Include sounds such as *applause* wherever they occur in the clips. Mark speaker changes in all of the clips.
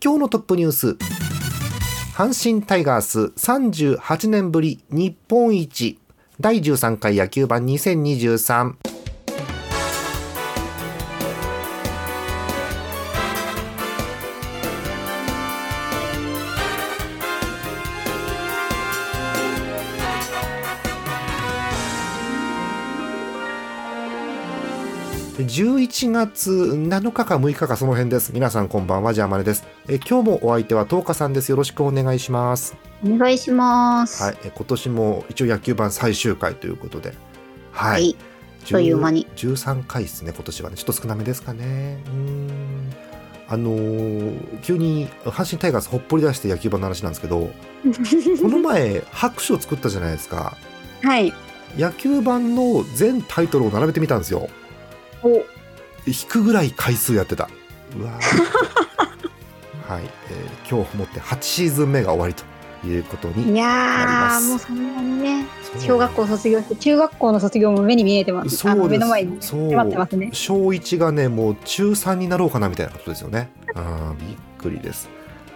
Speaker 1: 今日のトップニュース。阪神タイガース38年ぶり日本一。第13回野球盤2023 11月7日か6日かその辺です。皆さんこんばんは、ジャーマネです。え今日もお相手は東花さんです。よろしくお願いします。
Speaker 2: お願いします。
Speaker 1: はい、え今年も一応野球盤最終回ということで。は
Speaker 2: はい。あっという間に
Speaker 1: 10 13回ですね、今年はね。ちょっと少なめですかね。うーん。あのー急に阪神タイガースほっぽり出して野球盤の話なんですけど、*laughs* この前拍手を作ったじゃないですか。
Speaker 2: はい。
Speaker 1: 野球盤の全タイトルを並べてみたんですよ。
Speaker 2: お、
Speaker 1: 引くぐらい回数やってた。うわー。*laughs* はい、えー今日をもって8シーズン目が終わりということに
Speaker 2: い
Speaker 1: なり
Speaker 2: やもうそんなにね、小学校卒業して、中学校の卒業も目に見えてます。
Speaker 1: そう
Speaker 2: 目の前に迫ってますね。
Speaker 1: 小1がねもう中3になろうかなみたいなことですよね。*laughs* あーびっくりです。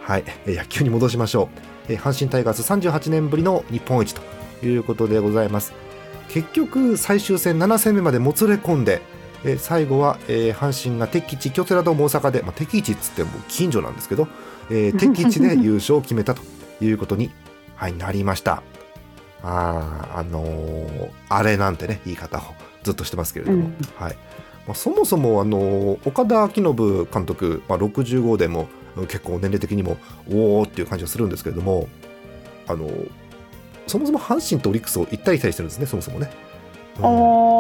Speaker 1: はい、えー野球に戻しましょう、えー阪神タイガース38年ぶりの日本一ということでございます。結局最終戦7戦目までもつれ込んでえー最後は、えー阪神が敵地京セラドーム大阪で、まあ、敵地っつっても近所なんですけど、えー *laughs* 敵地で優勝を決めたということに、はい、なりました。あーあのーあれなんてね言い方をずっとしてますけれども、
Speaker 2: うん。
Speaker 1: はい。まあ、そもそも、あのー岡田彰信監督、まあ、65でもうん結構年齢的にもおおっていう感じがするんですけれども、あのーそもそも阪神とオリックスを行ったり来たりしてるんですねそもそもね。うん。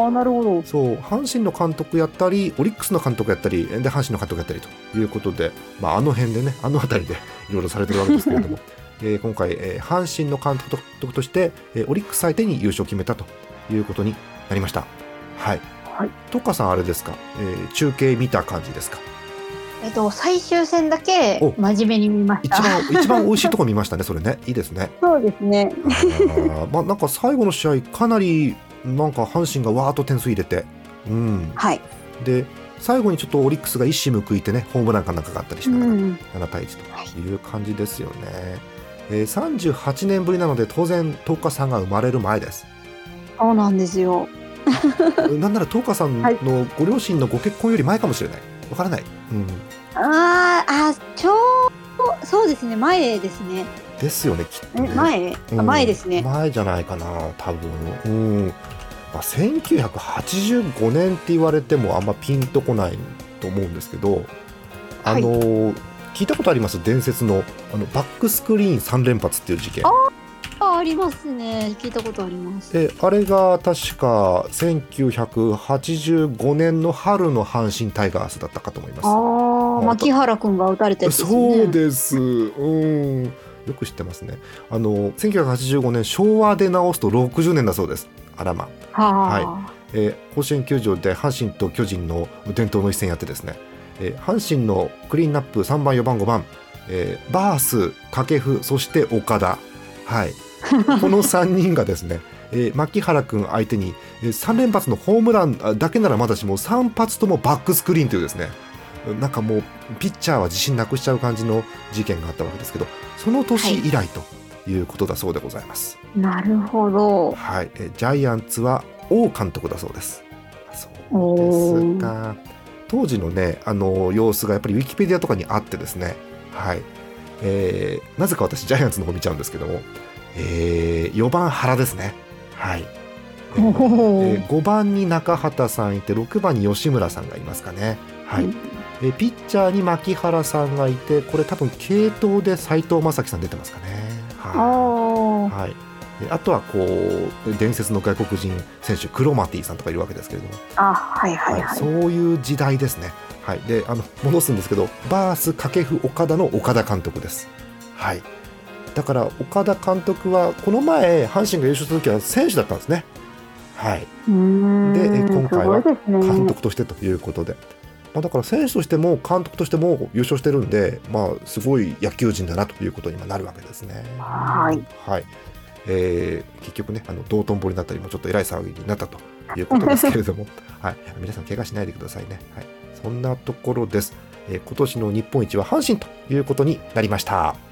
Speaker 2: ああ、なるほど。
Speaker 1: そう阪神の監督やったりオリックスの監督やったりで阪神の監督やったりということで、まあ、あの辺でねあの辺りでいろいろされてるわけですけれども、*laughs* えー今回、えー阪神の監督として、えーオリックス相手に優勝を決めたということになりました。はい、
Speaker 2: はい。
Speaker 1: トッカさんあれですか、えー中継見た感じですか？
Speaker 2: えっと、最終戦だけ
Speaker 1: お
Speaker 2: 真面目に見まし
Speaker 1: 一
Speaker 2: た。
Speaker 1: 番 *laughs* 一番美味しいとこ見ましたねそれねいいですね。
Speaker 2: そうですね。
Speaker 1: まあなんか最後の試合かなりなんか阪神がわーっと点数入れて、うん、
Speaker 2: はい。
Speaker 1: で最後にちょっとオリックスが一矢報いてねホームランかなんかがあったりし
Speaker 2: う
Speaker 1: ながら、
Speaker 2: ん。
Speaker 1: 7対1という感じですよね、えー38年ぶりなので当然東花さんが生まれる前です
Speaker 2: そうなんですよ。*laughs*
Speaker 1: なんなら東花さんのご両親のご結婚より前かもしれないわからない、うん、
Speaker 2: あーあ、ちょうそうですね。前ですね。
Speaker 1: ですよねきっと
Speaker 2: 前、
Speaker 1: うん。
Speaker 2: あ前ですね。
Speaker 1: 前じゃないかな多分。うん、まあ、1985年って言われてもあんまピンとこないと思うんですけどあのー聞いたことあります？伝説のあのバックスクリーン3連発っていう事件
Speaker 2: あ、ありますね。聞いたことあります。
Speaker 1: であれが確か1985年の春の阪神タイガースだったかと思います。
Speaker 2: ああ、牧原くんが打たれたやつですね。
Speaker 1: そうです。うん。よく知ってますね。あの1985年昭和で直すと60年だそうです。あらま。
Speaker 2: は
Speaker 1: えー甲子園球場で阪神と巨人の伝統の一戦やってですね、えー阪神のクリーンナップ3番4番5番、えーバース掛布そして岡田はい *laughs* この3人がですね、えー牧原君相手に、え3連発のホームランあだけならまだしも3発ともバックスクリーンというですねなんかもうピッチャーは自信なくしちゃう感じの事件があったわけですけどその年以来ということだそうでございます。
Speaker 2: い。なるほど。
Speaker 1: はい、えジャイアンツは王監督だそうです。そう
Speaker 2: お
Speaker 1: ですか。当時のね、あの様子がやっぱりウィキペディアとかにあってですね。はい。えーなぜか私ジャイアンツの方見ちゃうんですけども、え4番原ですね。はい。えー
Speaker 2: お
Speaker 1: えー5番に中畑さんいて6番に吉村さんがいますかね。はい。えーピッチャーに牧原さんがいてこれ多分継投で斉藤正樹さん出てますかね。はい。はい、であとはこう伝説の外国人選手クロマティさんとかいるわけですけれども、
Speaker 2: あ、はいはいはい。
Speaker 1: そういう時代ですね。はい、であの戻すんですけどバース掛布岡田の岡田監督です。はい、だから岡田監督はこの前阪神が優勝した時は選手だったんですね。はい、でえ今回は監督としてということで、まあ、だから選手としても監督としても優勝してるんで、まあ、すごい野球人だなということに今なるわけですね。
Speaker 2: はい、
Speaker 1: はいえー結局ねあの道頓堀になったりもちょっとえらい騒ぎになったということですけれども、*laughs* はい、皆さん怪我しないでくださいね。はい、そんなところです。えー今年の日本一は阪神ということになりました。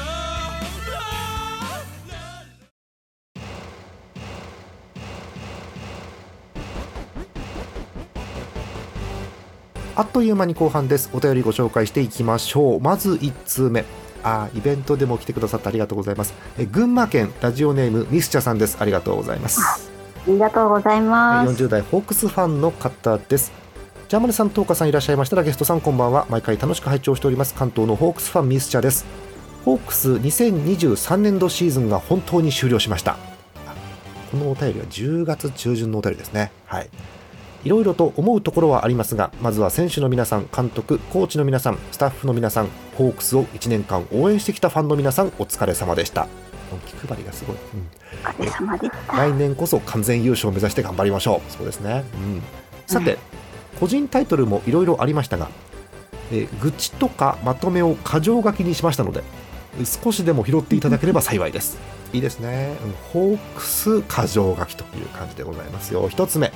Speaker 1: あっという間に後半です。お便りご紹介していきましょう。まず1通目。あーイベントでも来てくださってありがとうございます。え群馬県ラジオネームミスチャさんです。ありがとうございます。
Speaker 2: ありがとうございます。
Speaker 1: 40代ホークスファンの方です。ジャーマネさん、トーカさんいらっしゃいました。らゲストさんこんばんは。毎回楽しく拝聴しております。関東のホークスファンミスチャです。ホークス2023年度シーズンが本当に終了しました。あこのお便りは10月中旬のお便りですね。はいいろいろと思うところはありますがまずは選手の皆さん監督コーチの皆さんスタッフの皆さんホークスを1年間応援してきたファンの皆さんお疲れ様でした。気配りがすごい、うん。来年こそ完全優勝を目指して頑張りましょう。そうですね、うん、さて、個人タイトルもいろいろありましたが、えー愚痴とかまとめを箇条書きにしましたので少しでも拾っていただければ幸いです。いいですね、うん。ホークス箇条書きという感じでございますよ。一つ目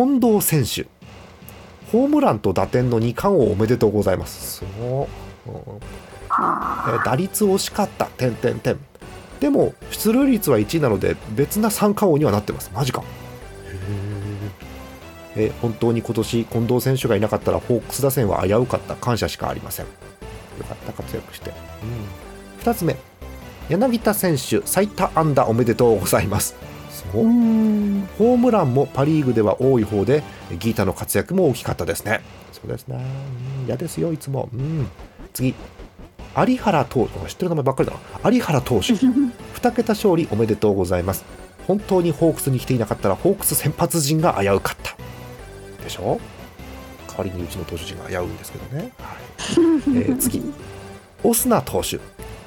Speaker 1: 近藤選手。ホームランと打点の2冠王おめでとうございます。そう。うん打率惜しかった。点点点。でも出塁率は1位なので別な三冠王にはなってます。マジか。えー。本当に今年近藤選手がいなかったらホークス打線は危うかった。感謝しかありません。よかった活躍して、うん、2つ目。柳田選手最多安打おめでとうございますそう
Speaker 2: あ。うん。
Speaker 1: ホームランもパ・リーグでは多い方でギータの活躍も大きかったですね。そうですねうん。嫌ですよいつも、うん、次有原投手。知ってる名前ばっかりだな。有原投手。*laughs* 2桁勝利おめでとうございます。本当にホークスに来ていなかったらホークス先発陣が危うかった。でしょ？代わりにうちの投手陣が危ういんですけどね、はい。えー次。*laughs* オスナ投手。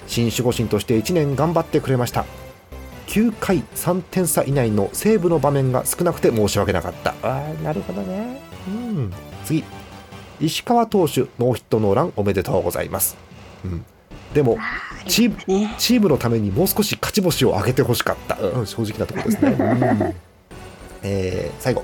Speaker 1: 新守護神として1年頑張ってくれました9回3点差以内のセーブの場面が少なくて申し訳なかった。あーなるほどね。うん。次。石川投手ノーヒットノーランおめでとうございます、うん、でもチーム
Speaker 2: ね。
Speaker 1: チームのためにもう少し勝ち星を上げてほしかった、うん、正直なところですね、*laughs* うん。えー最後。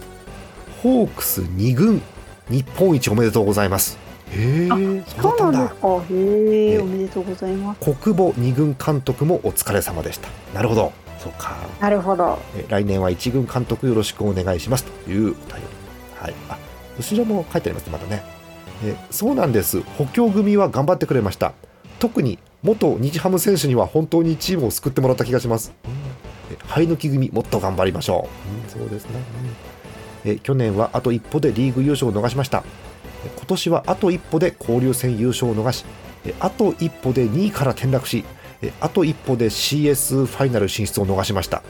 Speaker 1: ホークス2軍日本一おめでとうございます。へえそう
Speaker 2: なんですか。へえ、
Speaker 1: え。
Speaker 2: おめでとうございます。
Speaker 1: 国母2軍監督もお疲れ様でした。なるほどそうか。
Speaker 2: なるほど。
Speaker 1: え来年は1軍監督よろしくお願いしますというお便り、はい、あ後ろも書いてありますねまたね。えそうなんです。補強組は頑張ってくれました。特に元日ハム選手には本当にチームを救ってもらった気がします、え生え抜き組もっと頑張りましょう、うんそうですね、うんえ去年はあと一歩でリーグ優勝を逃しました。え今年はあと一歩で交流戦優勝を逃しえあと一歩で2位から転落しえあと一歩で CS ファイナル進出を逃しました、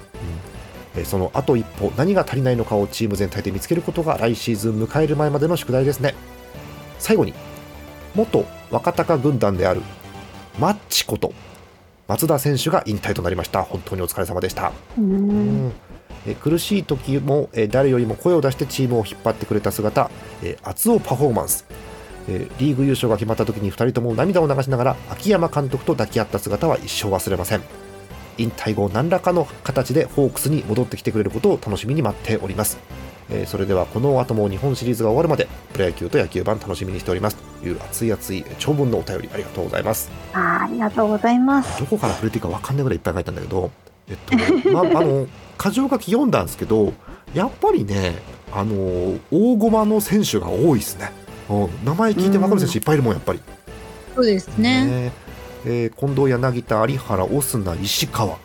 Speaker 1: えーそのあと一歩何が足りないのかをチーム全体で見つけることが来シーズン迎える前までの宿題ですね。最後に元若隆軍団であるマッチこと松田選手が引退となりました。本当にお疲れ様でした、
Speaker 2: う。
Speaker 1: うん。んえー苦しい時も、えー誰よりも声を出してチームを引っ張ってくれた姿、えー熱男パフォーマンス、えーリーグ優勝が決まった時に2人とも涙を流しながら秋山監督と抱き合った姿は一生忘れません引退後何らかの形でホークスに戻ってきてくれることを楽しみに待っております、えーそれではこの後も日本シリーズが終わるまでプロ野球と野球版楽しみにしておりますという熱い熱い長文のお便りありがとうございます
Speaker 2: あーありがとうございます。
Speaker 1: どこから触れていいか分かんないぐらいいっぱい書いたんだけど、えっと、まあ、あの、箇条書き読んだんですけど、やっぱりね、あの、大駒の選手が多いですね。うん、名前聞いて分かる選手いっぱいいるもん、やっぱり。
Speaker 2: そうですね。
Speaker 1: ねえー近藤、柳田、有原、オスナ、石川、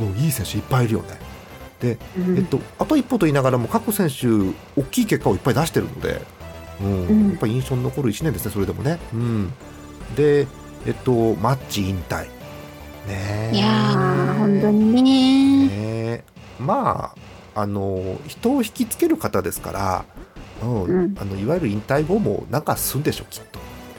Speaker 1: うん、いい選手いっぱいいるよね。で、
Speaker 2: うん
Speaker 1: えっと、あと一歩と言いながらも、各選手、大きい結果をいっぱい出してるので、うん
Speaker 2: うん
Speaker 1: やっぱり印象に残る1年ですね、それでもね。うん、で、えっと、マッチ引退。ねえ
Speaker 2: いやー、本当にね。
Speaker 1: ねまああの人を引きつける方ですからうん。
Speaker 2: うん
Speaker 1: あのいわゆる引退後もなんかすんでしょきっと。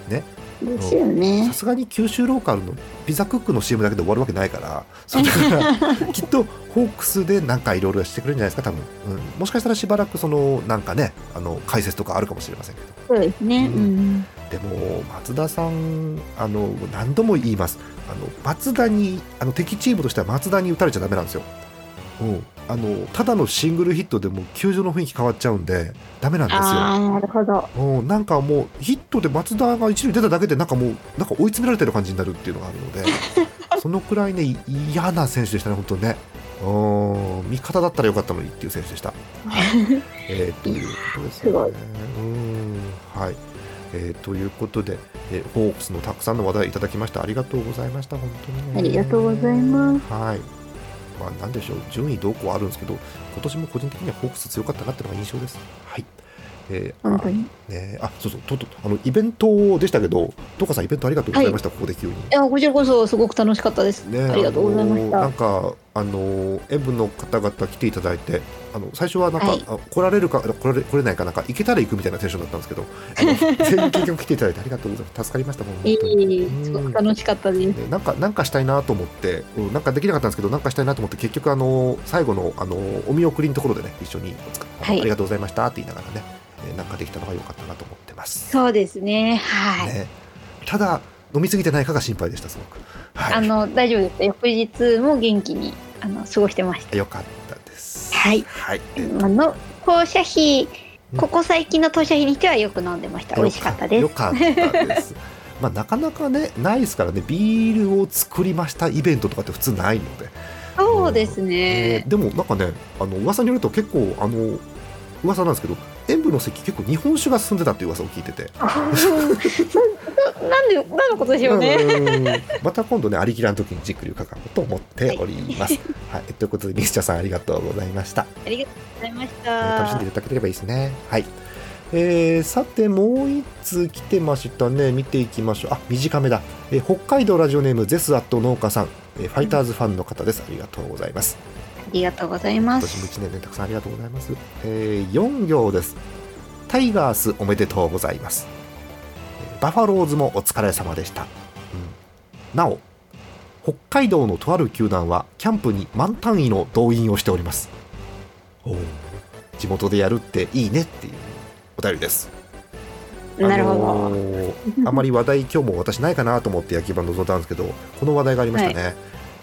Speaker 1: ね。
Speaker 2: ですよね。
Speaker 1: さ。すがに九州ローカルのピザクックの CM だけで終わるわけないから。そからきっとホークスでなんかいろいろしてくれるんじゃないですか多分、うん、もしかしたらしばらくそのなんかねあの解説とかあるかもしれませんけど。
Speaker 2: そうですね。
Speaker 1: う
Speaker 2: うんん。
Speaker 1: でも松田さんあの何度も言います。あの松田にあの敵チームとしては松田に打たれちゃダメなんですよ、うん、あのただのシングルヒットでも球場の雰囲気変わっちゃうんでダメなんですよ
Speaker 2: なるほど。
Speaker 1: うん、なんかもうヒットで松田が一塁出ただけでなんかもうなんか追い詰められてる感じになるっていうのがあるので *laughs* そのくらいねい嫌な選手でしたね本当にねうん味方だったらよかったのにっていう選手でした。はい、えーということです
Speaker 2: すごい
Speaker 1: ね。うんはいえーということで、えーホークスのたくさんの話題いただきましたありがとうございました本当にね。
Speaker 2: ありがとうございます。
Speaker 1: はい。まあ、なんでしょう、順位どうこうあるんですけど、今年も個人的にはホークス強かったなっていうのが印象です。はい。えー
Speaker 2: 本当に。い
Speaker 1: あね、あ、そうそう、ととあのイベントでしたけど、トカさんイベントありがとうございました、ここで急に。
Speaker 2: や、こちらこそすごく楽しかったです。
Speaker 1: ね、
Speaker 2: ありがとうございました。
Speaker 1: なんか、あの、エブの方々来ていただいて、あの最初はなんか、
Speaker 2: はい
Speaker 1: あ来られるか来られ来れないかなんか行けたら行くみたいなテンションだったんですけど、*laughs* 全員結局来ていただいてありがとうございます。助かりました本当に
Speaker 2: い、すごく楽しかったです。
Speaker 1: ねなんかなんかしたいなと思って、うん、なんかできなかったんですけどなんかしたいなと思って結局あの最後のあのお見送りのところでね一緒に
Speaker 2: はい
Speaker 1: ありがとうございましたって言いながらね、えーなんかできたのが良かったなと思ってます。
Speaker 2: そうですね。はい。
Speaker 1: ね、ただ飲み過ぎてないかが心配でしたすごく。はい。
Speaker 2: あの、大丈夫です。翌日も元気に、あの、過ごしてました。
Speaker 1: 良かったです。
Speaker 2: はい。
Speaker 1: はい。えー
Speaker 2: あの、放射費、ここ最近の投射費にしてはよく飲んでました。美味しかったです。
Speaker 1: よかったです。*laughs* まあなかなかねないですからねビールを作りましたイベントとかって普通ないので。
Speaker 2: そうです
Speaker 1: え
Speaker 2: ね
Speaker 1: ー。でもなんかねあの噂によると結構あの噂なんですけど塩分の席結構日本酒が進んでたっていう噂を聞いてて、
Speaker 2: あな *laughs* なんで、何のことでしょうね。
Speaker 1: うんまた今度ねありきらの時にじっくり伺おうと思っております。*laughs* はい、ということでミスチャさんありがとうございました。
Speaker 2: ありがとうございまし
Speaker 1: えー楽しんで
Speaker 2: た
Speaker 1: い。ただければいいですね。はい。えーさてもう一通来てましたね見ていきましょうあ短めだ、えー北海道ラジオネームゼスアット農家さん、えーファイターズファンの方ですありがとうございます
Speaker 2: ありがとうございます。
Speaker 1: 今年も1年でたくさんありがとうございます。えー4行です。タイガースおめでとうございます。えーバファローズもお疲れ様でした。うんなお、北海道のとある球団はキャンプに満単位の動員をしております。地元でやるっていいねっていうお便りです。
Speaker 2: なるほど。
Speaker 1: あのーあまり話題今日も私ないかなと思って野球盤臨んだんですけどこの話題がありましたね、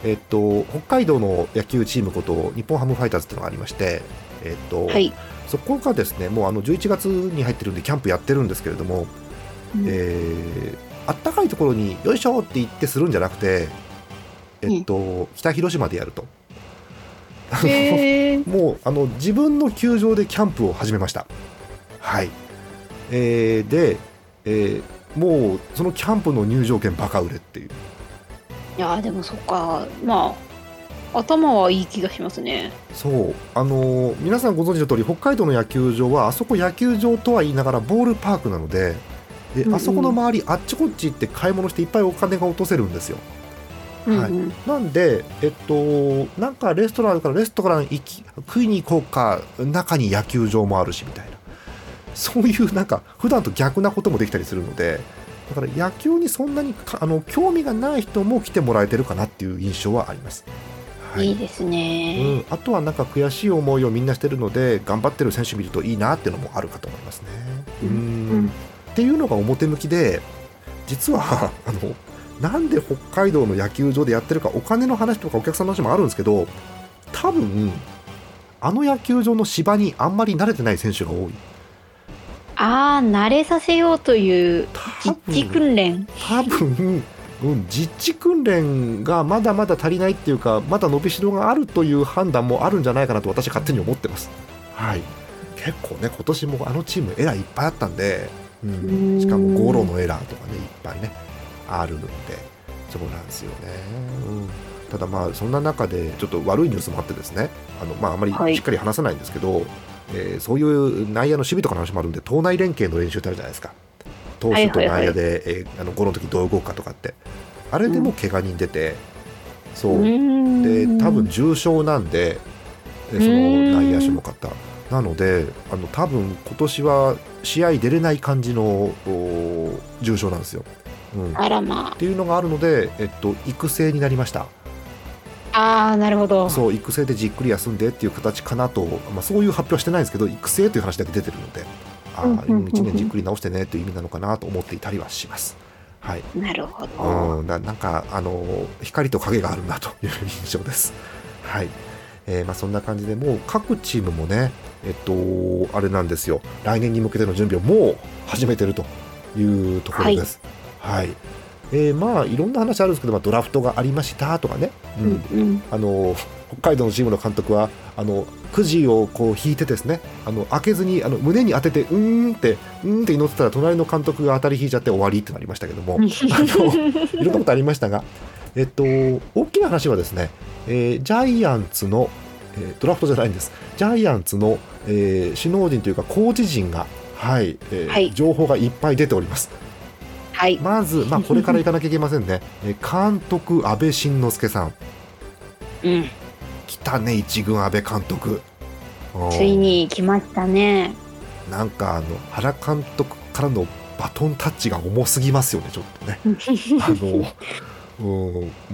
Speaker 1: えっと北海道の野球チームこと日本ハムファイターズっていうのがありましてえっと、
Speaker 2: はい。
Speaker 1: そこがですねもうあの11月に入ってるんでキャンプやってるんですけれども、
Speaker 2: うん。
Speaker 1: えーあったかいところによいしょって言ってするんじゃなくてえっと、北広島でやると。*laughs* もうあの自分の球場でキャンプを始めました。はい、えーで、えーもうそのキャンプの入場券バカ売れっていう
Speaker 2: いやーでもそっか。まあ頭はいい気がしますね。
Speaker 1: そう。あのー皆さんご存知の通り北海道の野球場はあそこ野球場とは言いながらボールパークなのでで、
Speaker 2: うんうん。
Speaker 1: あそこの周りあっちこっち行って買い物していっぱいお金が落とせるんですよ。はい
Speaker 2: うん。うん
Speaker 1: なんでえっとなんかレストランあるからレストラン行き食いに行こうか中に野球場もあるしみたいな。そういうなんか普段と逆なこともできたりするのでだから野球にそんなにかあの興味がない人も来てもらえてるかなっていう印象はあります。はい
Speaker 2: いいですね、
Speaker 1: うん、あとはなんか悔しい思いをみんなしてるので頑張ってる選手見るといいなっていうのもあるかと思いますね。
Speaker 2: うん
Speaker 1: うん
Speaker 2: うん
Speaker 1: っていうのが表向きで実は *laughs* あのなんで北海道の野球場でやってるかお金の話とかお客さんの話もあるんですけど多分あの野球場の芝にあんまり慣れてない選手が多い。
Speaker 2: ああ慣れさせようという
Speaker 1: 多
Speaker 2: 実地
Speaker 1: 分
Speaker 2: 訓練。
Speaker 1: 多分、うん、実地訓練がまだまだ足りないっていうかまだ伸びしろがあるという判断もあるんじゃないかなと私勝手に思ってます。はい、結構ね今年もあのチームエラーいっぱいあったんで、う
Speaker 2: う
Speaker 1: ん、
Speaker 2: ん
Speaker 1: しかもゴロのエラーとかねいっぱいねあるのでそうなんですよね。うん。ただまあそんな中でちょっと悪いニュースもあってですねあの、まあ、あまり
Speaker 2: はい。
Speaker 1: しっかり話さないんですけど、えーそういう内野の守備とかの話もあるんで党内連携の練習ってあるじゃないですか。投手と内野で、えーあのゴロの時どう動くかとかって。あれでも怪我人出て、そう。うで
Speaker 2: ーん。
Speaker 1: 多分重症なんででその内野手の方なのであの多分今年は試合出れない感じのお重症なんですよ。うん、っていうのがあるので、えっと、育成になりました
Speaker 2: あ。なるほど。
Speaker 1: そう育成でじっくり休んでっていう形かなと、まあ、そういう発表はしてないんですけど育成という話だけ出てるのであ
Speaker 2: うんうんうんうん
Speaker 1: 1年じっくり直してねという意味なのかなと思っていたりはします。はい
Speaker 2: なるほど。
Speaker 1: うん、ななんかあの光と影があるなという印象です。はい、えーまあ、そんな感じでもう各チームもね、えっと、あれなんですよ来年に向けての準備をもう始めてるというところです。はいえーまあいろんな話あるんですけど、まあ、ドラフトがありましたとかね、う
Speaker 2: うんんうん。
Speaker 1: あの北海道のチームの監督はあのくじをこう引いてですねあの開けずにあの胸に当ててうーんってうーんって祈ってたら隣の監督が当たり引いちゃって終わりってなりましたけども。あのいろんなことありましたが、えっと、大きな話はですね、えージャイアンツの、えードラフトじゃないんです。ジャイアンツの、えー首脳陣というかコーチ陣が、はいえー
Speaker 2: はい。
Speaker 1: 情報がいっぱい出ております。
Speaker 2: はい。
Speaker 1: まず、まあ、これから行かなきゃいけませんね、*laughs* えー監督安倍晋之助さん
Speaker 2: うん。
Speaker 1: 来たね一軍安倍監督うん
Speaker 2: ついに来ましたね。
Speaker 1: なんかあの原監督からのバトンタッチが重すぎますよねちょっとね *laughs* あのうん。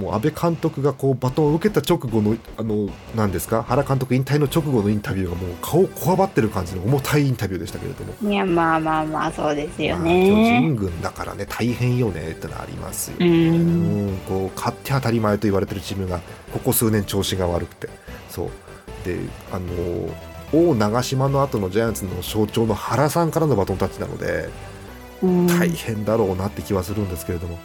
Speaker 1: もう安倍監督がこうバトンを受けた直後のあのなんですか？原監督引退の直後のインタビューがもう顔をこわばってる感じの重たいインタビューでしたけれども、
Speaker 2: いや、まあまあまあ、そうですよ
Speaker 1: まあ巨
Speaker 2: ね。
Speaker 1: 人軍だからね大変よねってのはありますよ
Speaker 2: う。
Speaker 1: うんんこう勝って当たり前と言われてるチームがここ数年調子が悪くて。そう。であの王長島の後のジャイアンツの象徴の原さんからのバトンタッチなので
Speaker 2: うん。
Speaker 1: 大変だろうなって気はするんですけれども、うん、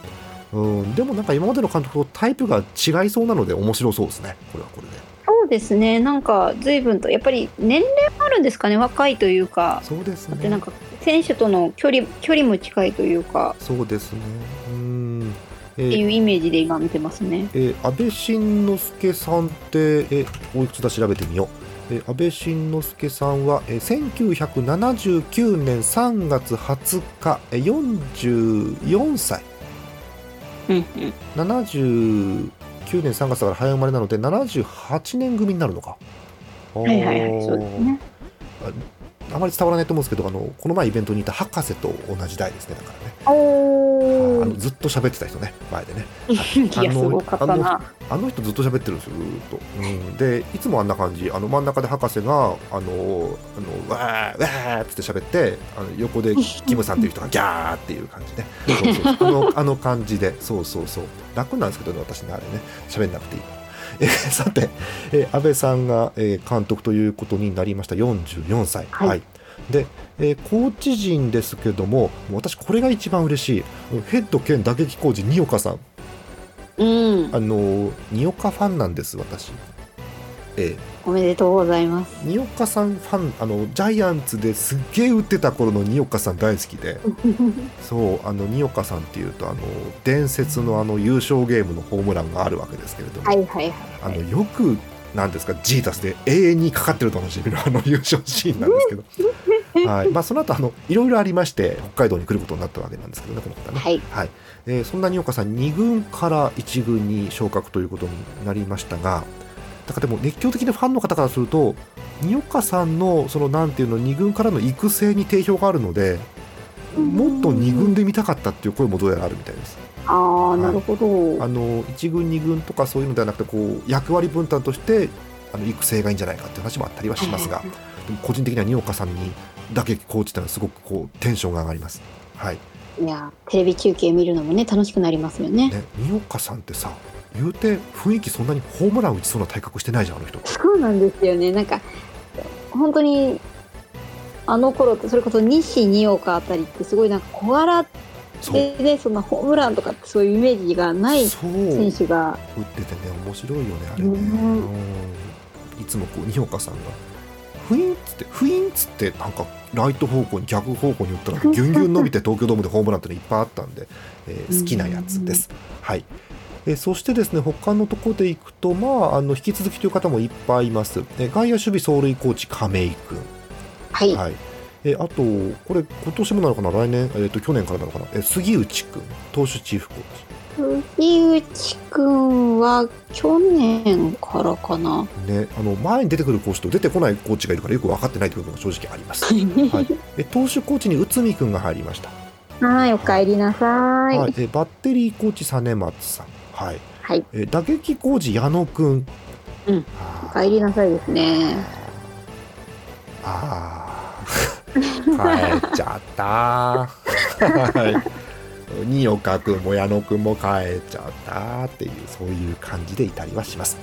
Speaker 1: でもなんか今までの監督とタイプが違いそうなので面白そうですね。これはこれで。
Speaker 2: そうですね。なんか、随分と、やっぱり年齢もあるんですかね。若いというか。
Speaker 1: そうですね。
Speaker 2: でなんか選手との距離距離も近いというか。
Speaker 1: そうですね。うん。え
Speaker 2: ってい
Speaker 1: ー
Speaker 2: うイメージで今見てますね。
Speaker 1: えー安倍晋之助さんってえおいくつだ調べてみよう、えー安倍晋之助さんは、えー1979年3月20日、えー44歳
Speaker 2: うんうん。
Speaker 1: 79年3月だから早生まれなので78年組になるのか
Speaker 2: はいはいはい。そうですね。
Speaker 1: あまり伝わらないと思うんですけどあのこの前イベントにいた博士と同じ代ですねだからね。
Speaker 2: お
Speaker 1: あのずっと喋ってた人ね前でね。*laughs*
Speaker 2: いやすごかったな。
Speaker 1: あの人ずっと喋ってるんですよずーっと、うん、でいつもあんな感じ。あの真ん中で博士があのあのわーわーっつって喋ってあの横でキムさんっていう人が *laughs* ギャーっていう感じね。そうそう。あのあの感じで。そうそうそう。楽なんですけどね私ねあれね。喋んなくていいえー *laughs* さて、えー安倍さんが、えー監督ということになりました。44歳。
Speaker 2: はい。
Speaker 1: で、えーコーチ陣ですけども私これが一番嬉しい。ヘッド兼打撃コーチ二岡さん。
Speaker 2: うん。
Speaker 1: あの二岡ファンなんです私。え
Speaker 2: おめでとうございます。
Speaker 1: え、二岡さんファンあのジャイアンツですっげえ打ってた頃の二岡さん大好きで *laughs* そうあの二岡さんっていうとあの伝説のあの優勝ゲームのホームランがあるわけですけれども、
Speaker 2: はいはいはい。
Speaker 1: あのよくなんですかジータスで永遠にかかってるとおなじみのあの優勝シーンなんですけど。*laughs* はいまあ、その後あのいろいろありまして北海道に来ることになったわけなんですけどねこの方ね。
Speaker 2: はい。
Speaker 1: はいえーそんな二岡さん2軍から1軍に昇格ということになりましたがだからでも熱狂的なファンの方からすると二岡さんのそのなんていうの2軍からの育成に定評があるのでもっと2軍で見たかったっていう声もどうやらあるみたいです。
Speaker 2: ああ、なるほど。
Speaker 1: あの1軍2軍とかそういうのではなくてこう役割分担としてあの育成がいいんじゃないかっていう話もあったりはしますが
Speaker 2: はい
Speaker 1: でも個人的には二岡さんに打撃コーチってのはすごくこうテンションが上がります。はい
Speaker 2: いや、テレビ中継見るのもね、楽しくなりますよね。
Speaker 1: ね、二岡さんってさ言うて雰囲気そんなにホームラン打ちそうな体格してないじゃんあの人。
Speaker 2: そうなんですよね。なんか、本当に、あの頃って、それこそ西二岡あたりって、すごいなんか小柄でね、そんなホームランとかってそういうイメージがない選手が、
Speaker 1: 打っててね面白いよねあれね、
Speaker 2: うん
Speaker 1: うん。いつもこう二岡さんがフインっつってフインっつってなんかライト方向に逆方向に打ったらギュンギュン伸びて東京ドームでホームランってのいっぱいあったんで、えー好きなやつです、はい。えーそしてですね他のところでいくと、まあ、あの引き続きという方もいっぱいいます、えー外野守備走塁コーチ亀井君。
Speaker 2: はい。
Speaker 1: はい。えあと、これ、今年もなのかな、来年、えっ、と、去年からなのかな、え杉内くん、投手チーフコーチ。
Speaker 2: 杉内くんは去年からかな。
Speaker 1: ね、あの前に出てくるコーチと出てこないコーチがいるからよく分かってないということが正直あります。*laughs* はい、え投手コーチに内海くんが入りました。
Speaker 2: はい、お帰りなさい。
Speaker 1: はい、えバッテリーコーチ実松さん。はい。
Speaker 2: はい、
Speaker 1: え打撃コーチ矢野くん。
Speaker 2: うん
Speaker 1: あ
Speaker 2: お帰りなさいですね。
Speaker 1: あー *laughs* 帰っちゃった。*laughs* はい。新岡君も矢野君も帰っちゃったっていうそういう感じでいたりはします。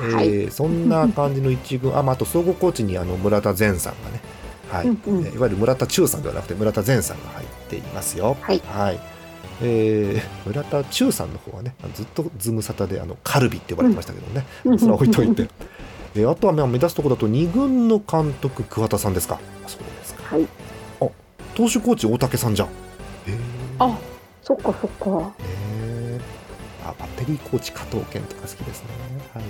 Speaker 1: えー
Speaker 2: は
Speaker 1: そんな感じの一軍、あ、まあ、あと総合コーチにあの村田善さんがね、はい、
Speaker 2: うんうん
Speaker 1: えーいわゆる村田忠さんではなくて村田善さんが入っていますよ。
Speaker 2: はい
Speaker 1: はい。えー村田忠さんの方はね、ずっとズムサタであのカルビって呼ばれてましたけどね、
Speaker 2: うん
Speaker 1: それは置いといて。えーあとはまあ目立つところだと二軍の監督桑田さんですか？そうですか。
Speaker 2: はい。
Speaker 1: 投手コーチ大竹さんじゃん。えー、
Speaker 2: あ、そっかそっか。
Speaker 1: ねえあバッテリーコーチ加藤健とか好きですね。はい。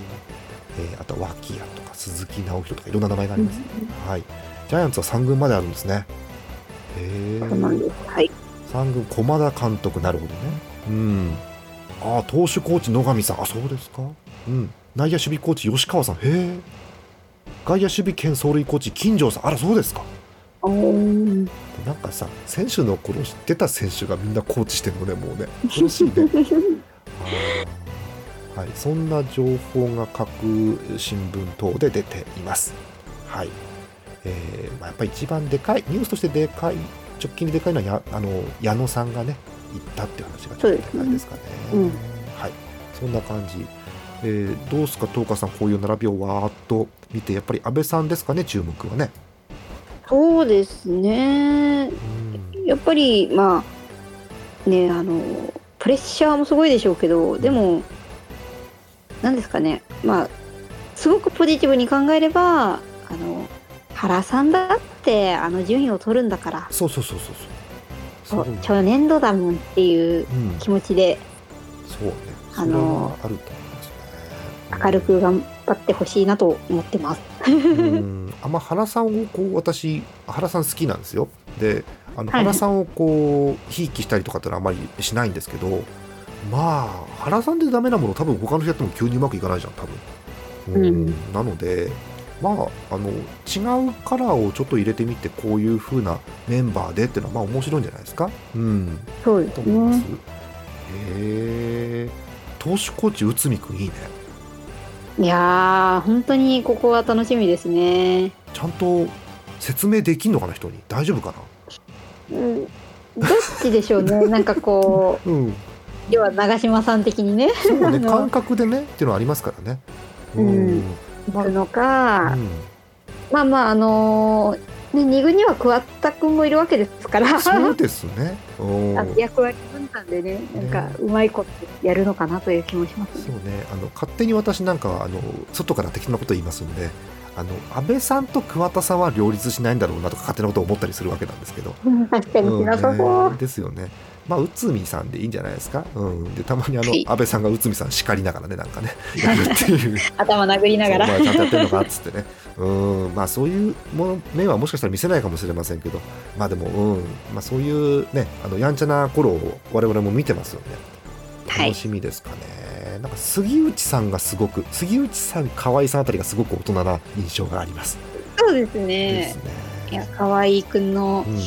Speaker 1: えーあと脇谷とか鈴木直弘とかいろんな名前があります。はい。ジャイアンツは三軍まであるんですね。へえ。
Speaker 2: はい。
Speaker 1: 三軍駒田監督なるほどね。うん。あ投手コーチ野上さん。あそうですか。うん。内野守備コーチ吉川さん。へえ。外野守備兼走塁コーチ金城さん。あらそうですか。なんかさ選手の頃知ってた選手がみんなコーチしてるのねもうね。恐ろしいね。*laughs* はい。そんな情報が各新聞等で出ています。はい。えーまあ、やっぱり一番でかいニュースとしてでかい直近ででかいのはやあの矢野さんがね行ったっていう話がちょっとでかいですかね。
Speaker 2: うん。
Speaker 1: はい。そんな感じ。えーどうですか東花さんこういう並びをわーっと見てやっぱり安倍さんですかね注目はね
Speaker 2: そうですね。
Speaker 1: うん。
Speaker 2: やっぱりまあねあのプレッシャーもすごいでしょうけどでも何ですかね。まあすごくポジティブに考えればあの原さんだってあの順位を取るんだから。
Speaker 1: そうそうそうそうそう。そう。
Speaker 2: 初年度だもんっていう
Speaker 1: うん、
Speaker 2: 気持ちで
Speaker 1: そうね。
Speaker 2: あの
Speaker 1: あると思いますね。
Speaker 2: 明るく頑張ってほしいなと思ってます。
Speaker 1: うん。あんま原さんをこう私原さん好きなんですよ。で、あの
Speaker 2: はい
Speaker 1: 原さんをこうひいきしたりとかってのはあんまりしないんですけど、まあ原さんでダメなもの多分他の人やっても急にうまくいかないじゃん多分。うん。
Speaker 2: うん
Speaker 1: なので。まあ、あの違うカラーをちょっと入れてみてこういう風なメンバーでっていうのはまあ面白いんじゃないですか。うん。
Speaker 2: そうです
Speaker 1: と思います。
Speaker 2: ね。
Speaker 1: へえ。投手コーチ内海くんいいね。
Speaker 2: いやー本当にここは楽しみですね。
Speaker 1: ちゃんと説明できんのかな人に？大丈夫か
Speaker 2: うんどっちでしょうね *laughs* なんかこ
Speaker 1: な。うん。
Speaker 2: う要は長嶋さん的にね
Speaker 1: そうね *laughs* 感覚でねっていうのはありますからね。
Speaker 2: うん
Speaker 1: まあ
Speaker 2: 行くのか、
Speaker 1: うん
Speaker 2: まあまああのーね、二軍には桑田君もいるわけですから
Speaker 1: そうですね。*laughs*
Speaker 2: 役割分担でねなんかうまいことやるのかなという気もします
Speaker 1: そう
Speaker 2: ね。
Speaker 1: ね。あの勝手に私なんかはあの外から適当なこと言いますんで。あの安倍さんと桑田さんは両立しないんだろうなとか勝手なことを思ったりするわけなんですけど、
Speaker 2: うん確かにしなさそう。
Speaker 1: ねですよね。まあ内海さんでいいんじゃないですか。うん。でたまにあの、
Speaker 2: はい
Speaker 1: 安倍さんが内海さん叱りながらねなんかねやるっていう。*laughs*
Speaker 2: 頭殴りながら。
Speaker 1: ちゃんとやってるのかっつってねうんまあそういうもの面はもしかしたら見せないかもしれませんけどまあでも、うんまあ、そういうねあのやんちゃな頃を我々も見てますよね。
Speaker 2: はい。
Speaker 1: 楽しみですかね、なんか杉内さんがすごく杉内さん河合さんあたりがすごく大人な印象があります、
Speaker 2: そうです
Speaker 1: で
Speaker 2: ね
Speaker 1: す。ね。
Speaker 2: いや河合君の
Speaker 1: うん。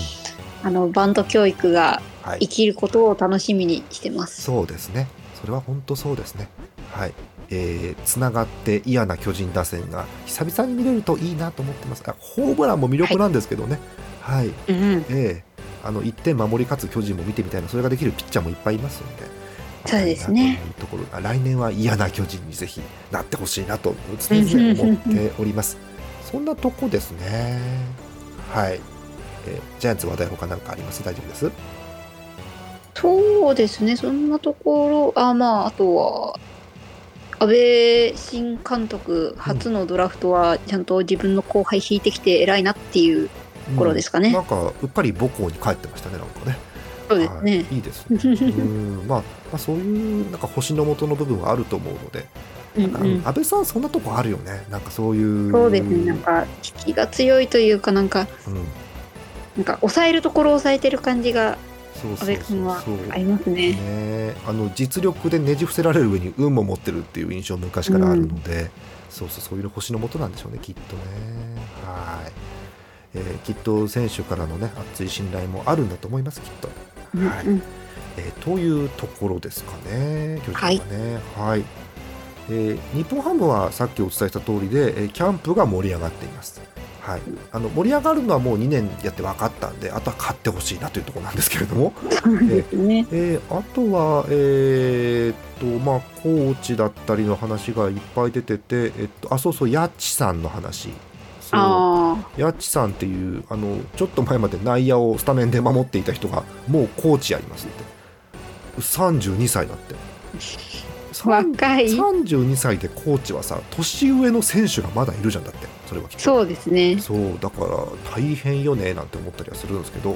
Speaker 2: あのバンド教育が
Speaker 1: はい。
Speaker 2: 生きることを楽しみにしてます。
Speaker 1: そうですね。それは本当そうですね。はいえー、つながって嫌な巨人打線が久々に見れるといいなと思ってます。あホームランも魅力なんですけどね。はい。
Speaker 2: うん、
Speaker 1: ええ。あの1点守り勝つ巨人も見てみたいなそれができるピッチャーもいっぱいいますので。
Speaker 2: そうですね。
Speaker 1: いいなとところ。あ来年は嫌な巨人にぜひなってほしいなと常々思っております。そんなとこですね。はい、えージャイアンツ話題他何かあります？大丈夫です？
Speaker 2: そうですね、そんなところ、あ、まあ、あとは、安倍新監督、初のドラフトは、ちゃんと自分の後輩引いてきて偉いなっていうところですかね。
Speaker 1: なんかうっかり母校に帰ってましたねなんかね。
Speaker 2: そうですね。
Speaker 1: はい。いいですね。うん、まあ、まあそういうなんか星の元の部分はあると思うので、
Speaker 2: うん
Speaker 1: なんか
Speaker 2: うん。
Speaker 1: 安倍さんそんなとこあるよね。なんかそういう。
Speaker 2: そうですね、なんか、引きが強いというか、なんか、
Speaker 1: うん。
Speaker 2: なんか、抑えるところを抑えてる感じが
Speaker 1: そう
Speaker 2: 阿
Speaker 1: そうそう。
Speaker 2: ありますね。
Speaker 1: ね。あの実力でねじ伏せられる上に運も持ってるっていう印象昔からあるので、そうそうそういう星のもとなんでしょうねきっとね。はい、えーきっと選手からのね熱い信頼もあるんだと思いますきっと、はい
Speaker 2: うん。
Speaker 1: えーというところですかね巨人はね。はい、えー日本ハムはさっきお伝えした通りで、えーキャンプが盛り上がっていますはい、あの盛り上がるのはもう2年やって分かったんであとは勝ってほしいなというところなんですけれども、
Speaker 2: そうですね。
Speaker 1: えーあとは、えーっとまあ、コーチだったりの話がいっぱい出てて、えっと、あそうそう、ヤッチさんの話、そう。
Speaker 2: あ
Speaker 1: ヤッチさんっていうあの、ちょっと前まで内野をスタメンで守っていた人が、もうコーチやりますって、32歳だって。
Speaker 2: あ、若い。
Speaker 1: 32歳でコーチはさ、年上の選手がまだいるじゃんだって、それはきっと。
Speaker 2: そうですね。
Speaker 1: そうだから大変よねなんて思ったりはするんですけど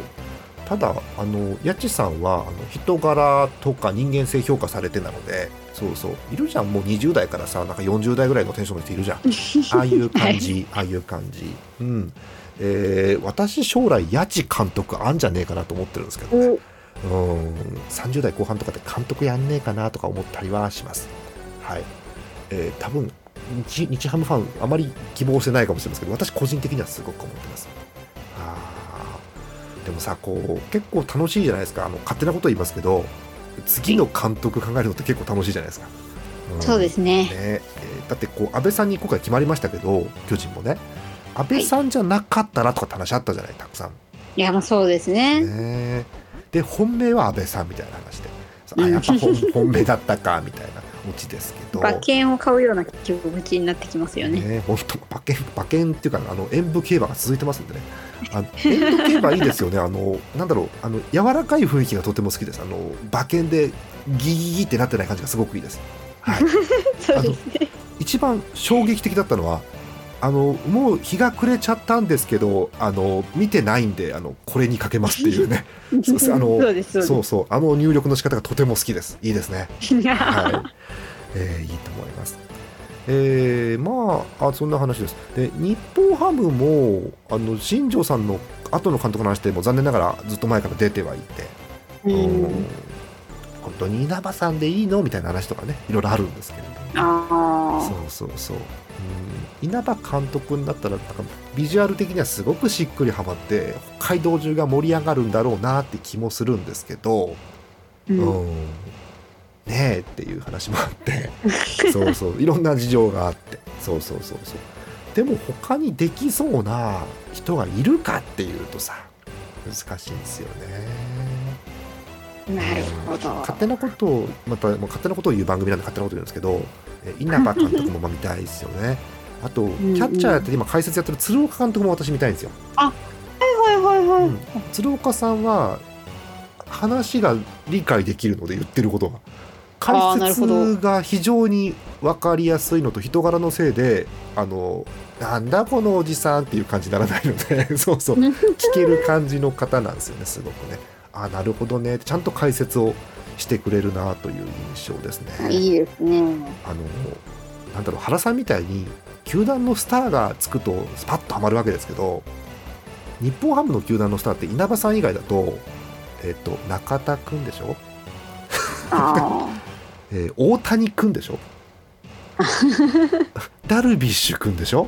Speaker 1: ただあのやちさんはあの人柄とか人間性評価されてなのでそうそういるじゃんもう20代からさなんか40代ぐらいのテンションの人いるじゃん *laughs* ああいう感じ、ああいう感じうんえー私将来やち監督あんじゃねえかなと思ってるんですけどね
Speaker 2: お
Speaker 1: うん30代後半とかで監督やんねえかなとか思ったりはします。はい。えー多分日日ハムファンあまり希望してないかもしれませんけど私個人的にはすごく思ってます。あーでもさこう結構楽しいじゃないですかあの勝手なこと言いますけど次の監督考えるのって結構楽しいじゃないですか。ん
Speaker 2: そうですね。
Speaker 1: ねえーだってこう安倍さんに今回決まりましたけど巨人もね安倍さんじゃなかったらとかって話あったじゃないたくさん。
Speaker 2: いや、まあそうですね。
Speaker 1: ねで本命は安倍さんみたいな話であやっぱ本 *laughs* 本命だったかみたいなオチですけど。
Speaker 2: 馬券を買うような気持ちになってきますよね。
Speaker 1: ね本当馬券馬券っていうかあの演武競馬が続いてますんでね。あの演武競馬いいですよね。*laughs* あのなんだろうあの柔らかい雰囲気がとても好きです。あの馬券でギギギってなってない感じがすごくいいです、はい、*laughs*
Speaker 2: そうですね。
Speaker 1: 一番衝撃的だったのはあのもう日が暮れちゃったんですけどあの見てないんであのこれにかけますっていうね。そうあの
Speaker 2: そうです、
Speaker 1: そ
Speaker 2: そう
Speaker 1: そう。あの入力の仕方がとても好きです。いいですね。*laughs* はい、えーいいと思います。えーまああそんな話です。で日本ハムもあの新庄さんの後の監督の話でも残念ながらずっと前から出てはいて。
Speaker 2: う
Speaker 1: うん。
Speaker 2: ん。
Speaker 1: 本当に稲葉さんでいいの？みたいな話とかねいろいろあるんですけれども。
Speaker 2: あ
Speaker 1: そうそうそう、うん、稲葉監督になったらなんかビジュアル的にはすごくしっくりはまって北海道中が盛り上がるんだろうなって気もするんですけど、
Speaker 2: あ。うん。
Speaker 1: うん、ねえっていう話もあって *laughs* そうそういろんな事情があってそうそうそうそうでも他にできそうな人がいるかっていうとさ難しいんですよね。
Speaker 2: なるほど。
Speaker 1: 勝手なことをまたもう勝手なことを言う番組なんで勝手なこと言うんですけどえ稲葉監督もまあ見たいですよね。あとキ
Speaker 2: ん
Speaker 1: ャッチャーやって今解説やってる鶴岡監督も私見たいんですよ、
Speaker 2: はいはいはい。
Speaker 1: うん。鶴岡さんは話が理解できるので言ってることが解説が非常に分かりやすいのと人柄のせいであのなんだこのおじさんっていう感じにならないので。*laughs* そうそう。*laughs* 聞ける感じの方なんですよねすごくね。あなるほどね。ちゃんと解説をしてくれるなという印象ですね。
Speaker 2: いいですね。
Speaker 1: あのなんだろう原さんみたいに球団のスターがつくとスパッとはまるわけですけど日本ハムの球団のスターって稲葉さん以外だと,、えっと中田君でしょ、
Speaker 2: あ *laughs*
Speaker 1: えー大谷君でしょ？*laughs* ダルビッシュ君でしょ？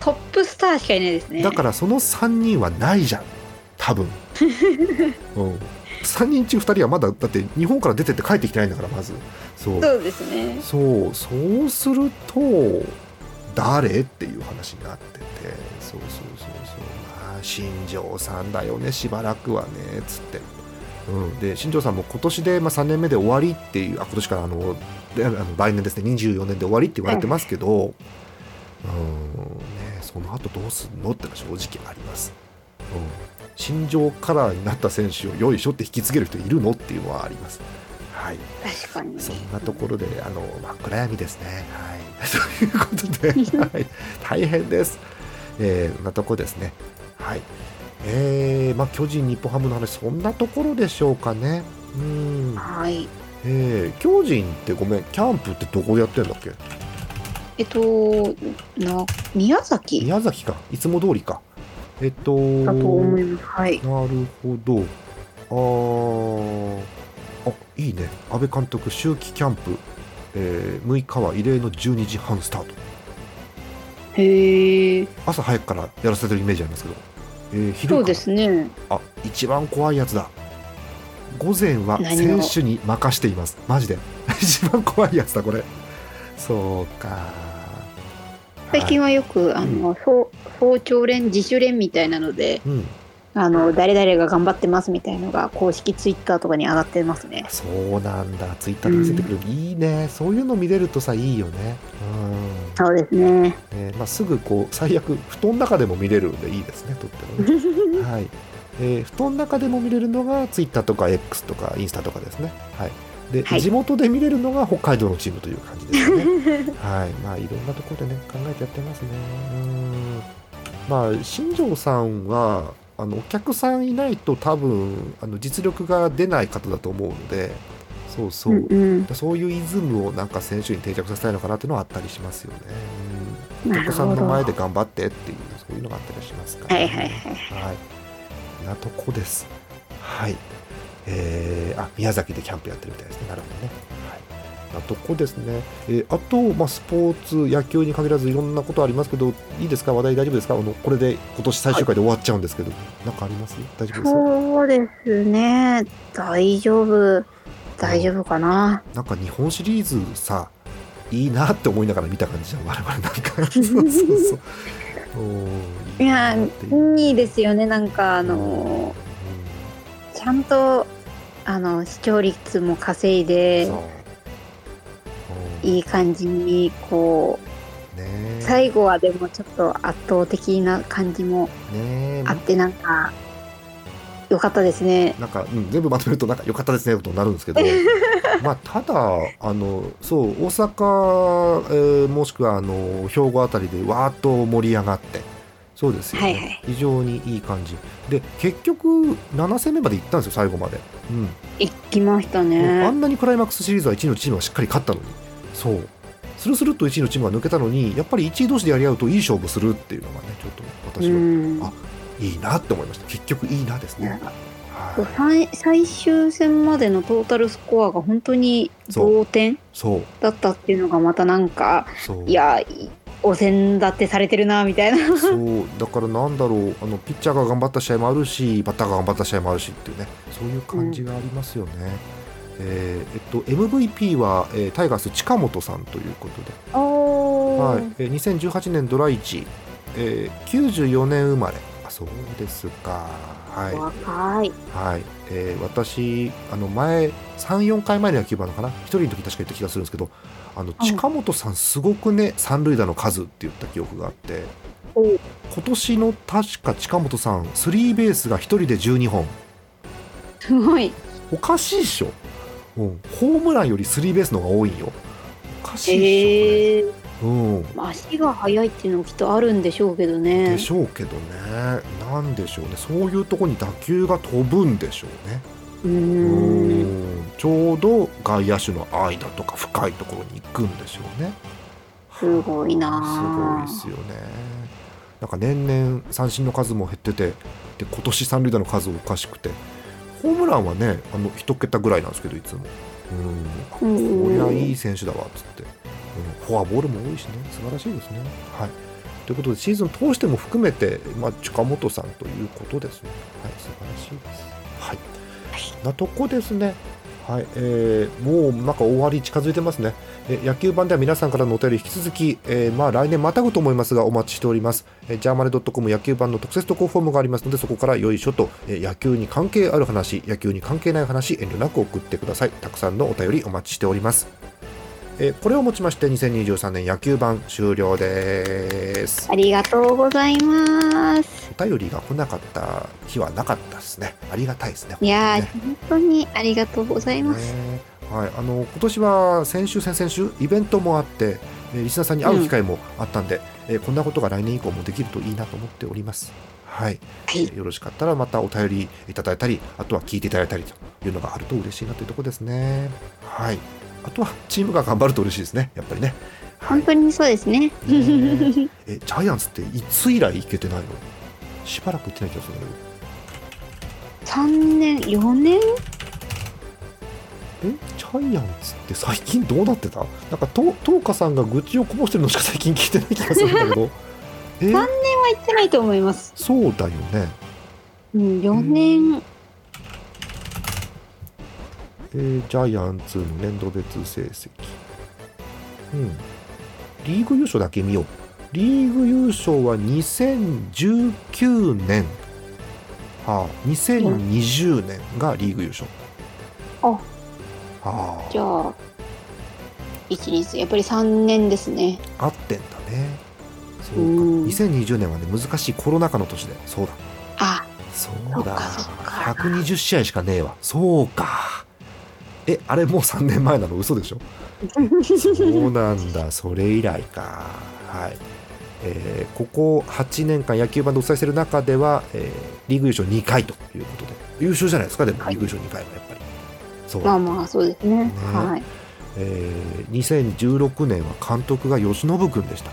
Speaker 2: あ。トップスターしかいないですね。
Speaker 1: だからその3人はないじゃん。多分、*laughs* うん、3人中2人はまだだって日本から出てって帰ってきてないんだからまず。そう。
Speaker 2: そうですね。
Speaker 1: そうそうすると誰っていう話になってて。そうそうそうそう。まあ新庄さんだよねしばらくはねつって、うん、で新庄さんも今年で、まあ、3年目で終わりっていうあ今年からあのであの来年ですね24年で終わりって言われてますけど、うんね、その後どうすんのってのは正直あります。うん新庄カラーになった選手をよいしょって引き継げる人いるのっていうのはあります。はい、
Speaker 2: 確かに。
Speaker 1: そんなところで、あの、真っ暗闇ですね。はい。*laughs* ということで、*laughs* はい、大変です。えー、そんなとこですね。はい。えー、まあ、巨人、日本ハムの話、そんなところでしょうかね。うん。
Speaker 2: はい。
Speaker 1: えー、巨人ってごめん、キャンプってどこでやってんだっけ？
Speaker 2: えっと、な、宮崎
Speaker 1: 宮崎か。いつも通りか。えっと、
Speaker 2: だと思います。はい。
Speaker 1: なるほど。ーあいいね。安倍監督秋季キャンプ、えー6日は異例の12時半スタート。
Speaker 2: へえ
Speaker 1: 朝早くからやらせてるイメージありますけど、えー昼
Speaker 2: そうですね。
Speaker 1: あ一番怖いやつだ。午前は
Speaker 2: 何
Speaker 1: 選
Speaker 2: を
Speaker 1: 手に任しています。マジで。*laughs* 一番怖いやつだこれ。そうか
Speaker 2: 最近
Speaker 1: は
Speaker 2: はよくあの、早早朝練自主練みたいなので
Speaker 1: い、うん、
Speaker 2: あの誰々が頑張ってますみたいのが公式ツイッターとかに上がってますね。
Speaker 1: そうなんだ。ツイッターで見せてくれる、いいね。そういうの見れるとさいいよね。うん。
Speaker 2: そうですね。
Speaker 1: ねまあ、すぐこう最悪布団の中でも見れるんでいいですねとってもね、*laughs* はい。えー布団の中でも見れるのがツイッターとか X とかインスタとかですね、はいで
Speaker 2: はい。
Speaker 1: 地元で見れるのが北海道のチームという感じですよね。*laughs* はい。まあいろんなところでね考えてやってますね。うん。まあ新庄さんはあのお客さんいないと多分あの実力が出ない方だと思うのでそうそう、
Speaker 2: うんうん。
Speaker 1: そういうイズムをなんか選手に定着させたいのかなっていうのはあったりしますよね。うん、お客さんの前で頑張ってっていうそういうのがあったりしますから、
Speaker 2: はいはいはい。
Speaker 1: はい。なとこです。はい。えー、あ宮崎でキャンプやってるみたいですね。なるほどね。はい。なとこですね。えーあと、まあ、スポーツ、野球に限らずいろんなことありますけど、いいですか？話題大丈夫ですか？あのこれで今年最終回で終わっちゃうんですけど、なんかあります？大丈夫ですか？
Speaker 2: そうですね。大丈夫。大丈夫かな。
Speaker 1: なんか日本シリーズさいいなって思いながら見た感じじゃん。我々なんか。*laughs* そうそうそう。
Speaker 2: いや
Speaker 1: いう。
Speaker 2: いいですよね。なんかあのちゃんとあの視聴率も稼い
Speaker 1: うん
Speaker 2: でいい感じにこう
Speaker 1: ねえ。
Speaker 2: 最後はでもちょっと圧倒的な感じもあってなんか良かったですね。
Speaker 1: なんか、うん、全部まとめるとなんか良かったですねことになるんですけど。*laughs* まあただあのそう大阪、えーもしくはあの兵庫あたりでわーっと盛り上がってそうですよね、
Speaker 2: はいはい。
Speaker 1: 非常にいい感じ。で結局7戦目まで行ったんですよ最後まで、うん。
Speaker 2: 行きました
Speaker 1: あ
Speaker 2: ね
Speaker 1: んなにクライマックスシリーズは1位のチームがしっかり勝ったのに。そう。スルスルっと1位のチームが抜けたのにやっぱり1位同士でやり合うといい勝負するっていうのがねちょっと
Speaker 2: う
Speaker 1: 私は
Speaker 2: ん。
Speaker 1: あいいなって思いました。結局いいなですね、はい、
Speaker 2: 最最終戦までのトータルスコアが本当に同点
Speaker 1: そう。
Speaker 2: だったっていうのがまたなんかいやいお膳立てされてるなみたいな。
Speaker 1: そうだからなんだろうあのピッチャーが頑張った試合もあるしバッターが頑張った試合もあるしっていうね。そういう感じがありますよね、えーえっと MVP は、えータイガース近本さんということで。
Speaker 2: お
Speaker 1: はい、えー2018年ドラ1、えー94年生まれ。あそうですかはい、
Speaker 2: 若い。
Speaker 1: はい。えー私あの前34回前の野球場のかな？一人の時確か言った気がするんですけどあの近本さんすごくね三塁打の数って言った記憶があって
Speaker 2: お
Speaker 1: 今年の確か近本さんスリーベースが一人で12本。
Speaker 2: すごい。
Speaker 1: おかしいっしょ、うん、ホームランよりスリーベースの方が多いんよ。おかしいっしょ、
Speaker 2: へえ
Speaker 1: これうん。
Speaker 2: 足が速いっていうのもきっとあるんでしょうけどね。
Speaker 1: でしょうけどね、なんでしょうね、そういうとこに打球が飛ぶんでしょうね。
Speaker 2: う
Speaker 1: ん。ん。ちょうど外野手の間とか深いところに行くんでしょうね。
Speaker 2: すごいなあ。
Speaker 1: すごいですよね。なんか年々三振の数も減ってて、で今年三塁打の数おかしくて、ホームランはね、あの一桁ぐらいなんですけど、いつも。うん、
Speaker 2: うん。
Speaker 1: こりゃいい選手だわっつって、うん、フォアボールも多いしね、素晴らしいですね。はい、ということで、シーズン通しても含めて、まあ、近本さんということですね。はい、素晴らしいです。はい、なとこですね。はい、えーもうなんか終わり近づいてますね。え野球版では皆さんからのお便り引き続き、えーまあ来年またぐと思いますがお待ちしております。えー、ジャーマネドットコム野球版の特設投稿フォームがありますのでそこからよいしょと、えー野球に関係ある話、野球に関係ない話遠慮なく送ってください。たくさんのお便りお待ちしております。えーこれをもちまして2023年野球版終了です。
Speaker 2: ありがとうございます
Speaker 1: お便りが来なかった日はなかったですね。ありがたいですね。
Speaker 2: いやー
Speaker 1: 本
Speaker 2: 本当にありがとうございます、
Speaker 1: ねはい、あの今年は先週、先々週イベントもあって、えーリスナーさんに会う機会もあったんで、えーこんなことが来年以降もできるといいなと思っております。はい、
Speaker 2: はい
Speaker 1: えーよろしかったらまたお便りいただいたり、あとは聞いていただいたりというのがあると嬉しいなというところですね。はい、あとはチームが頑張ると嬉しいですね、やっぱりね。はい
Speaker 2: 本当にそうですね。
Speaker 1: ねえジャイアンツっていつ以来行けてないの？しばらく行ってない気がするんだけど。
Speaker 2: 3年？4年？
Speaker 1: え？ジャイアンツって最近どうなってた？なんかと東花さんが愚痴をこぼしてるのしか最近聞いてない気がするんだけど。え *laughs*
Speaker 2: 三は行ってないと思います。
Speaker 1: そうだよね。
Speaker 2: うん4年
Speaker 1: えージャイアンツの年度別成績。うん。リーグ優勝だけ見よう。リーグ優勝は2019年。はあ2020年がリーグ優勝。
Speaker 2: あ。
Speaker 1: はあ。
Speaker 2: じゃあ123やっぱり3年ですね。
Speaker 1: 合ってんだね。そうか。
Speaker 2: うん。
Speaker 1: 2020年はね難しいコロナ禍の年で。そうだ。
Speaker 2: あ。
Speaker 1: そうだ。
Speaker 2: そっかそっか。
Speaker 1: 120試合しかねえわ。そうかえあれもう3年前なの？嘘でしょ？そうなんだ。*laughs* それ以来か。はい。えーここ8年間野球版でお伝えしている中では、えーリーグ優勝2回ということで。優勝じゃないですか？でもリーグ優勝2回はやっぱり。そう。
Speaker 2: まあまあそうですね。
Speaker 1: ね。
Speaker 2: はい。
Speaker 1: えー2016年は監督が由伸君でした。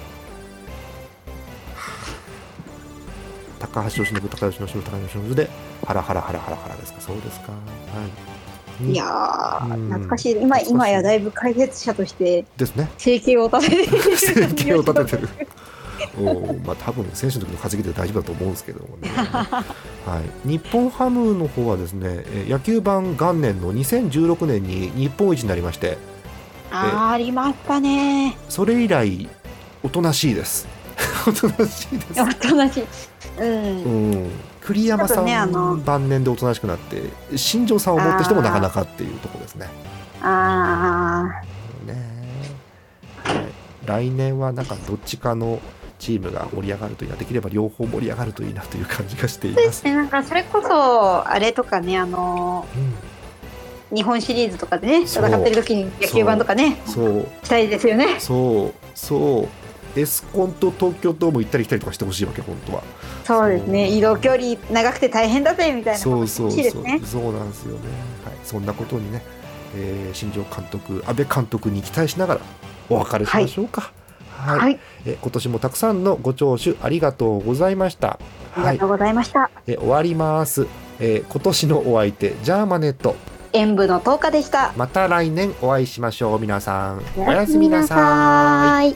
Speaker 1: 高橋由伸高橋由伸高橋由伸でハラハラハラハラハラですか？そうですか？はい
Speaker 2: いや懐かしい。今今やだいぶ解説者として
Speaker 1: ですね。
Speaker 2: 生計を立てて
Speaker 1: 生計を立ててる。おーまあ多分選手の時の稼ぎで大丈夫だと思うんですけどもね、*laughs* はい、日本ハムの方はですねえー野球版元年の2016年に日本一になりまして。
Speaker 2: あーありましたね。
Speaker 1: それ以来おとなしいですおとなしいです。
Speaker 2: おとなしい。うん。
Speaker 1: うん、栗山さん、
Speaker 2: ねあの
Speaker 1: 晩年でおとなしくなって新庄さんを持ってしてもなかなかっていうところですね。
Speaker 2: あ
Speaker 1: ねはい来年はなんかどっちかのチームが盛り上がるといいなできれば両方盛り上がるといいなという感じがしていま。
Speaker 2: あそうですすね。なんかそれこそあれとかねあの
Speaker 1: うん、
Speaker 2: 日本シリーズとかでね
Speaker 1: そう
Speaker 2: 戦ってる時に野球版とかね
Speaker 1: そう。
Speaker 2: したいですよね
Speaker 1: そう。そうエスコンと東京ドーム行ったり来たりとかしてほしいわけ本当は。
Speaker 2: そうですね移動距離長くて大変だぜみたいな
Speaker 1: そうそうそう、
Speaker 2: ね
Speaker 1: そうなんですよね。はい、そんなことにね、えー新庄監督、安倍監督に期待しながらお別れしましょうか。はい、
Speaker 2: はい
Speaker 1: え今年もたくさんのご聴取ありがとうございました。はい
Speaker 2: ありがと、うございました
Speaker 1: え終わります。えー今年のお相手ジャーマネット。
Speaker 2: 演舞の10日でした
Speaker 1: また来年お会いしましょう皆さん。お
Speaker 2: お
Speaker 1: やすみなさい。
Speaker 2: い